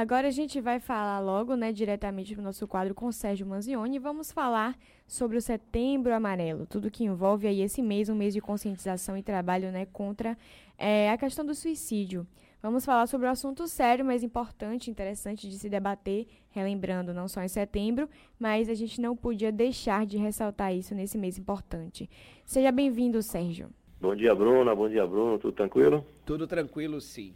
Agora a gente vai falar logo, né, diretamente para o nosso quadro com Sérgio Manzioni e vamos falar sobre o Setembro Amarelo, tudo que envolve aí esse mês, um mês de conscientização e trabalho, né, contra é, a questão do suicídio. Vamos falar sobre um assunto sério, mas importante, interessante de se debater, relembrando não só em setembro, mas a gente não podia deixar de ressaltar isso nesse mês importante. Seja bem-vindo, Sérgio. Bom dia, Bruna. Bom dia, Bruno. Tudo tranquilo? Tudo tranquilo, sim.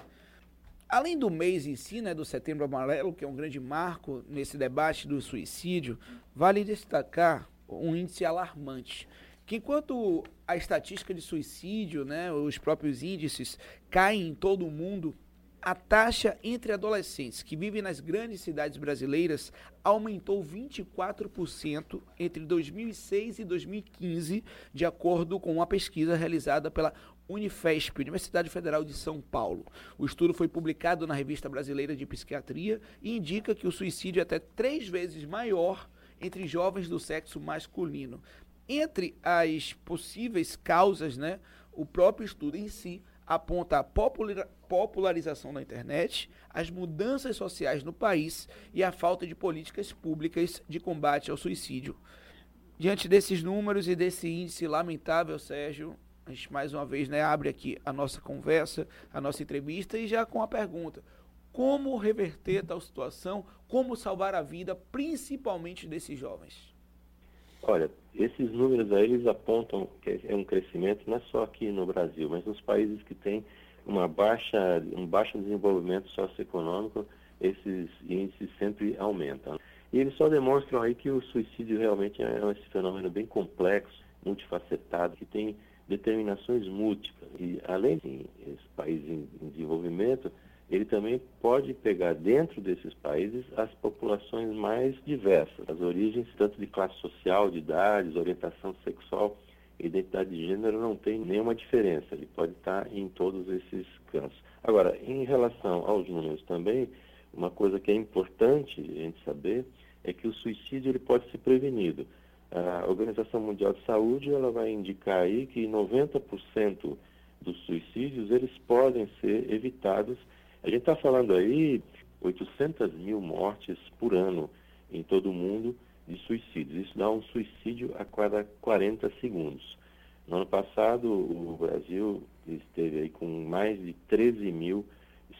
Além do mês em si, né, do Setembro Amarelo, que é um grande marco nesse debate do suicídio, vale destacar um índice alarmante. Que enquanto a estatística de suicídio, né, os próprios índices caem em todo o mundo, a taxa entre adolescentes que vivem nas grandes cidades brasileiras aumentou 24% entre 2006 e 2015, de acordo com uma pesquisa realizada pela Unifesp, Universidade Federal de São Paulo. O estudo foi publicado na Revista Brasileira de Psiquiatria e indica que o suicídio é até três vezes maior entre jovens do sexo masculino. Entre as possíveis causas, né, o próprio estudo em si aponta a popularização da internet, as mudanças sociais no país e a falta de políticas públicas de combate ao suicídio. Diante desses números e desse índice lamentável, Sérgio, a gente mais uma vez né, abre aqui a nossa conversa, a nossa entrevista e já com a pergunta: como reverter tal situação? Como salvar a vida, principalmente desses jovens? Olha, esses números aí eles apontam que é um crescimento não é só aqui no Brasil, mas nos países que têm uma baixa, um baixo desenvolvimento socioeconômico, esses índices sempre aumentam. E eles só demonstram aí que o suicídio realmente é esse fenômeno bem complexo, multifacetado, que tem determinações múltiplas. E além de esse país em, em desenvolvimento, ele também pode pegar dentro desses países as populações mais diversas, as origens tanto de classe social, de idades, orientação sexual, identidade de gênero não tem nenhuma diferença, ele pode estar em todos esses campos. Agora, em relação aos números também, uma coisa que é importante a gente saber é que o suicídio ele pode ser prevenido. A Organização Mundial de Saúde ela vai indicar aí que 90% dos suicídios eles podem ser evitados. A gente está falando aí 800 mil mortes por ano em todo o mundo de suicídios. Isso dá um suicídio a cada 40 segundos. No ano passado, o Brasil esteve aí com mais de 13 mil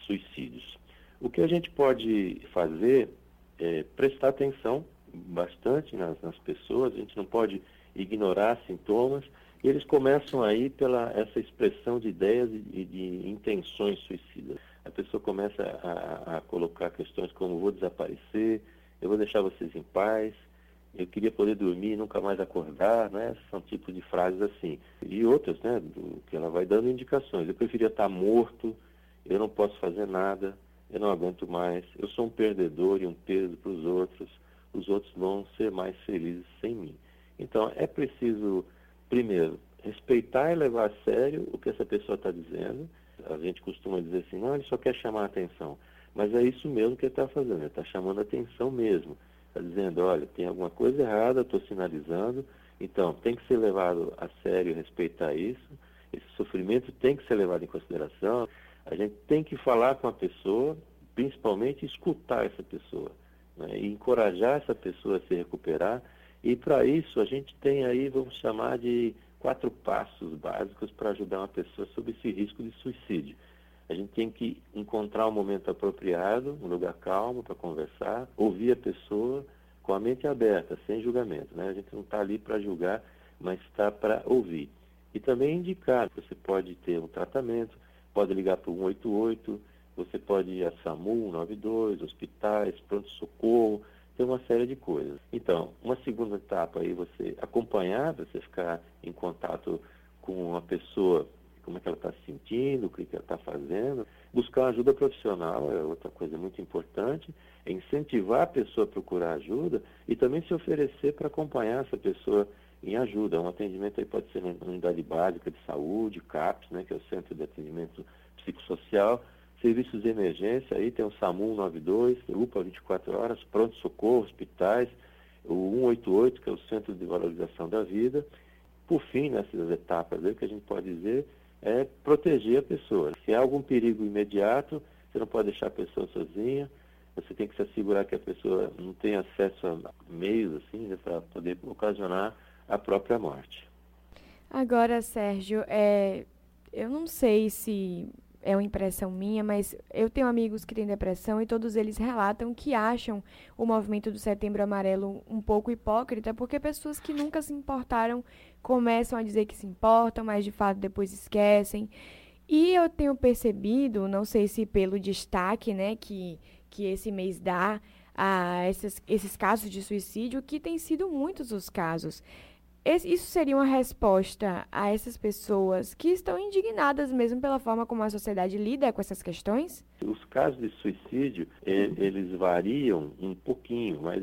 suicídios. O que a gente pode fazer é prestar atenção bastante nas, nas pessoas, a gente não pode ignorar sintomas, e eles começam aí pela essa expressão de ideias e de, intenções suicidas. A pessoa começa a, a colocar questões como vou desaparecer, eu vou deixar vocês em paz, eu queria poder dormir e nunca mais acordar, né? São tipos de frases assim. E outras, né? Do, que ela vai dando indicações. Eu preferia estar morto, eu não posso fazer nada, eu não aguento mais, eu sou um perdedor e um peso para os outros, os outros vão ser mais felizes sem mim. Então, é preciso, primeiro, respeitar e levar a sério o que essa pessoa está dizendo. A gente costuma dizer assim, não, ele só quer chamar a atenção. Mas é isso mesmo que ele está fazendo, ele está chamando a atenção mesmo. Está dizendo, olha, tem alguma coisa errada, estou sinalizando, então tem que ser levado a sério, respeitar isso. Esse sofrimento tem que ser levado em consideração. A gente tem que falar com a pessoa, principalmente escutar essa pessoa né, e encorajar essa pessoa a se recuperar. E para isso a gente tem aí, vamos chamar de quatro passos básicos para ajudar uma pessoa sob esse risco de suicídio. A gente tem que encontrar um momento apropriado, um lugar calmo para conversar, ouvir a pessoa com a mente aberta, sem julgamento. Né? A gente não está ali para julgar, mas está para ouvir. E também indicar, você pode ter um tratamento, pode ligar para o 188, você pode ir a SAMU 92, hospitais, pronto-socorro, tem uma série de coisas. Então, uma segunda etapa aí, você acompanhar, você ficar em contato com uma pessoa, como é que ela está se sentindo, o que, que ela está fazendo. Buscar ajuda profissional é outra coisa muito importante, é incentivar a pessoa a procurar ajuda e também se oferecer para acompanhar essa pessoa em ajuda. Um atendimento aí pode ser na unidade básica de saúde, CAPS, né, que é o Centro de Atendimento Psicossocial, serviços de emergência, aí tem o SAMU 92, UPA 24 horas, pronto-socorro, hospitais, o 188, que é o Centro de Valorização da Vida. Por fim, nessas etapas aí, que a gente pode dizer é proteger a pessoa. Se há algum perigo imediato, você não pode deixar a pessoa sozinha, você tem que se assegurar que a pessoa não tem acesso a meios assim né, para poder ocasionar a própria morte. Agora, Sérgio, é, eu não sei se é uma impressão minha, mas eu tenho amigos que têm depressão e todos eles relatam que acham o movimento do Setembro Amarelo um pouco hipócrita, porque pessoas que nunca se importaram começam a dizer que se importam, mas de fato depois esquecem. E eu tenho percebido, não sei se pelo destaque né, que, que esse mês dá a esses, esses casos de suicídio, que tem sido muitos os casos. Isso seria uma resposta a essas pessoas que estão indignadas mesmo pela forma como a sociedade lida com essas questões? Os casos de suicídio, eles variam um pouquinho, mas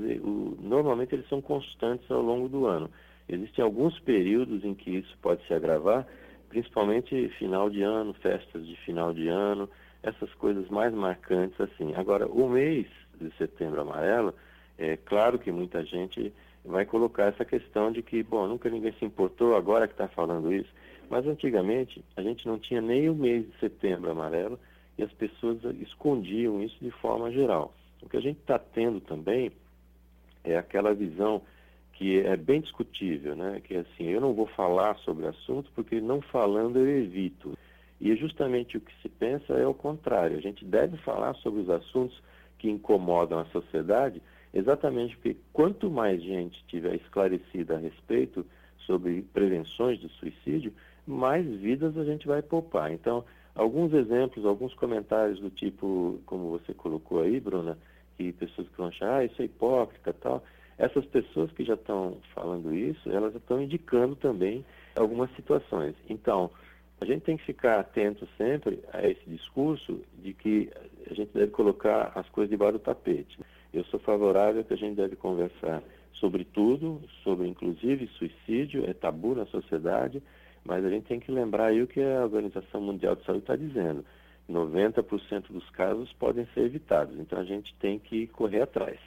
normalmente eles são constantes ao longo do ano. Existem alguns períodos em que isso pode se agravar, principalmente final de ano, festas de final de ano, essas coisas mais marcantes assim. Agora, o mês de setembro amarelo, é claro que muita gente vai colocar essa questão de que, bom, nunca ninguém se importou, agora que está falando isso. Mas antigamente a gente não tinha nem o mês de setembro amarelo e as pessoas escondiam isso de forma geral. O que a gente está tendo também é aquela visão que é bem discutível, né? Que é assim, eu não vou falar sobre o assunto porque não falando eu evito. E justamente o que se pensa é o contrário. A gente deve falar sobre os assuntos que incomodam a sociedade Exatamente porque quanto mais gente tiver esclarecida a respeito sobre prevenções do suicídio, mais vidas a gente vai poupar. Então, alguns exemplos, alguns comentários do tipo, como você colocou aí, Bruna, que pessoas que vão achar, ah, isso é hipócrita tal. Essas pessoas que já estão falando isso, elas estão indicando também algumas situações. Então, a gente tem que ficar atento sempre a esse discurso de que a gente deve colocar as coisas debaixo do tapete. Eu sou favorável que a gente deve conversar sobre tudo, sobre inclusive suicídio, é tabu na sociedade, mas a gente tem que lembrar aí o que a Organização Mundial de Saúde está dizendo. 90% dos casos podem ser evitados, então a gente tem que correr atrás.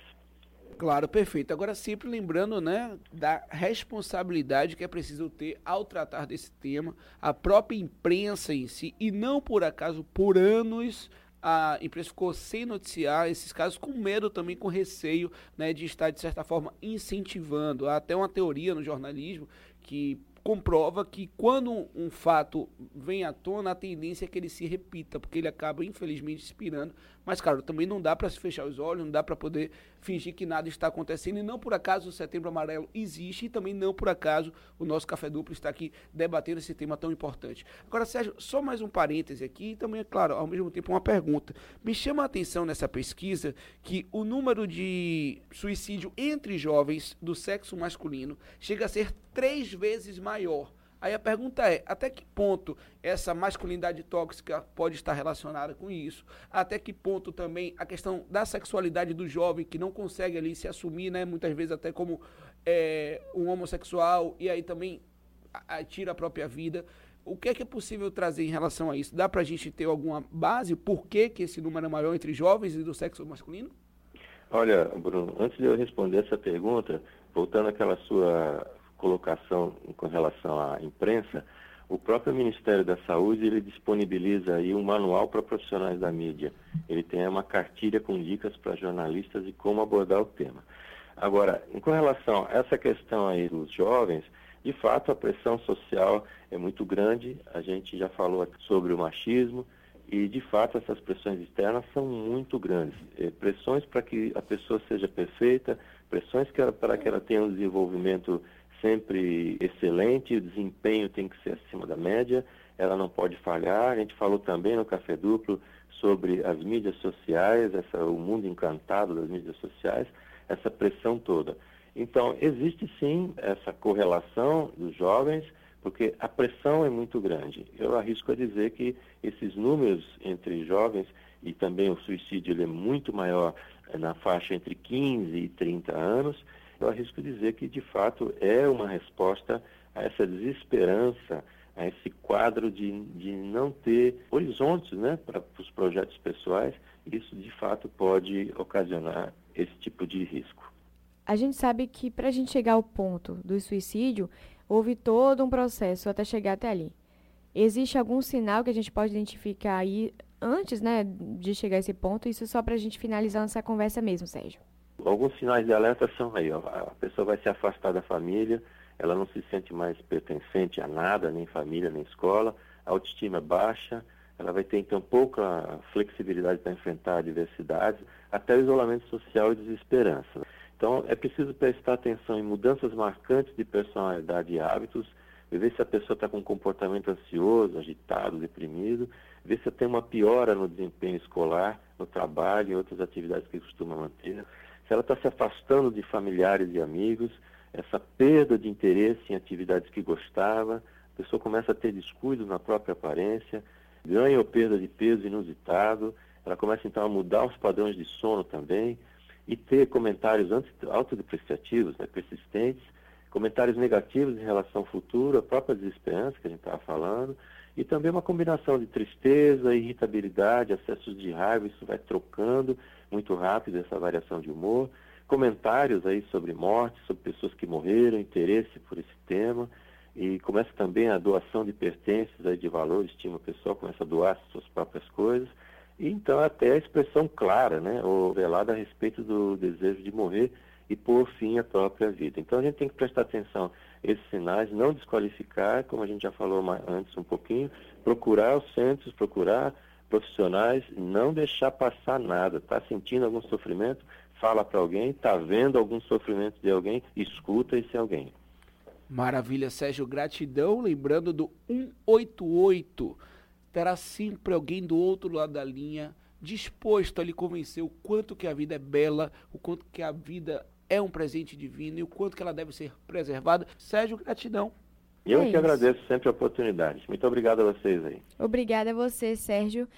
Claro, perfeito. Agora, sempre lembrando né, da responsabilidade que é preciso ter ao tratar desse tema, a própria imprensa em si, e não por acaso por anos a imprensa ficou sem noticiar esses casos, com medo também, com receio né, de estar, de certa forma, incentivando. Há até uma teoria no jornalismo que comprova que quando um, fato vem à tona, a tendência é que ele se repita, porque ele acaba, infelizmente, inspirando. Mas, claro, também não dá para se fechar os olhos, não dá para poder fingir que nada está acontecendo. E não por acaso o Setembro Amarelo existe e também não por acaso o nosso Café Duplo está aqui debatendo esse tema tão importante. Agora, Sérgio, só mais um parêntese aqui e também, é claro, ao mesmo tempo uma pergunta. Me chama a atenção nessa pesquisa que o número de suicídio entre jovens do sexo masculino chega a ser três vezes maior. Aí a pergunta é: até que ponto essa masculinidade tóxica pode estar relacionada com isso? Até que ponto também a questão da sexualidade do jovem que não consegue ali se assumir, né? Muitas vezes até como é, um homossexual e aí também tira a própria vida. O que é que é possível trazer em relação a isso? Dá para a gente ter alguma base? Por que, que esse número é maior entre jovens e do sexo masculino? Olha, Bruno, antes de eu responder essa pergunta, voltando àquela sua colocação com relação à imprensa, o próprio Ministério da Saúde ele disponibiliza aí um manual para profissionais da mídia. Ele tem uma cartilha com dicas para jornalistas e como abordar o tema. Agora, com relação a essa questão aí dos jovens, de fato a pressão social é muito grande. A gente já falou sobre o machismo e de fato essas pressões externas são muito grandes. É, pressões para que a pessoa seja perfeita, pressões para que ela tenha um desenvolvimento sempre excelente, o desempenho tem que ser acima da média, ela não pode falhar. A gente falou também no Café Duplo sobre as mídias sociais, essa, o mundo encantado das mídias sociais, essa pressão toda. Então, existe sim essa correlação dos jovens, porque a pressão é muito grande. Eu arrisco a dizer que esses números entre jovens e também o suicídio é muito maior na faixa entre 15 e 30 anos, eu arrisco dizer que, de fato, é uma resposta a essa desesperança, a esse quadro de, de não ter horizontes né, para os projetos pessoais. Isso, de fato, pode ocasionar esse tipo de risco. A gente sabe que para a gente chegar ao ponto do suicídio, houve todo um processo até chegar até ali. Existe algum sinal que a gente pode identificar aí antes, né, de chegar a esse ponto, isso só para a gente finalizar essa conversa mesmo, Sérgio. Alguns sinais de alerta são aí, ó, a pessoa vai se afastar da família, ela não se sente mais pertencente a nada, nem família, nem escola, a autoestima é baixa, ela vai ter então pouca flexibilidade para enfrentar adversidades, até o isolamento social e desesperança. Então é preciso prestar atenção em mudanças marcantes de personalidade e hábitos, ver se a pessoa está com um comportamento ansioso, agitado, deprimido, ver se tem uma piora no desempenho escolar, no trabalho e outras atividades que costuma manter, se ela está se afastando de familiares e amigos, essa perda de interesse em atividades que gostava, a pessoa começa a ter descuidos na própria aparência, ganha ou perda de peso inusitado, ela começa então a mudar os padrões de sono também e ter comentários autodepreciativos, né, persistentes, comentários negativos em relação ao futuro, a própria desesperança que a gente estava falando, e também uma combinação de tristeza, irritabilidade, acessos de raiva, isso vai trocando muito rápido essa variação de humor, comentários aí sobre morte, sobre pessoas que morreram, interesse por esse tema, e começa também a doação de pertences aí de valor, estima pessoal, começa a doar suas próprias coisas, e então até a expressão clara, né, ou velada a respeito do desejo de morrer e pôr fim à própria vida. Então a gente tem que prestar atenção a esses sinais, não desqualificar, como a gente já falou antes um pouquinho, procurar os centros, procurar profissionais, não deixar passar nada. Está sentindo algum sofrimento? Fala para alguém. Está vendo algum sofrimento de alguém? Escuta esse alguém. Maravilha, Sérgio. Gratidão. Lembrando do 188. Terá sempre alguém do outro lado da linha disposto a lhe convencer o quanto que a vida é bela, o quanto que a vida é um presente divino e o quanto que ela deve ser preservada. Sérgio, gratidão. Eu é que isso. agradeço sempre a oportunidade. Muito obrigado a vocês aí. Obrigada a você, Sérgio.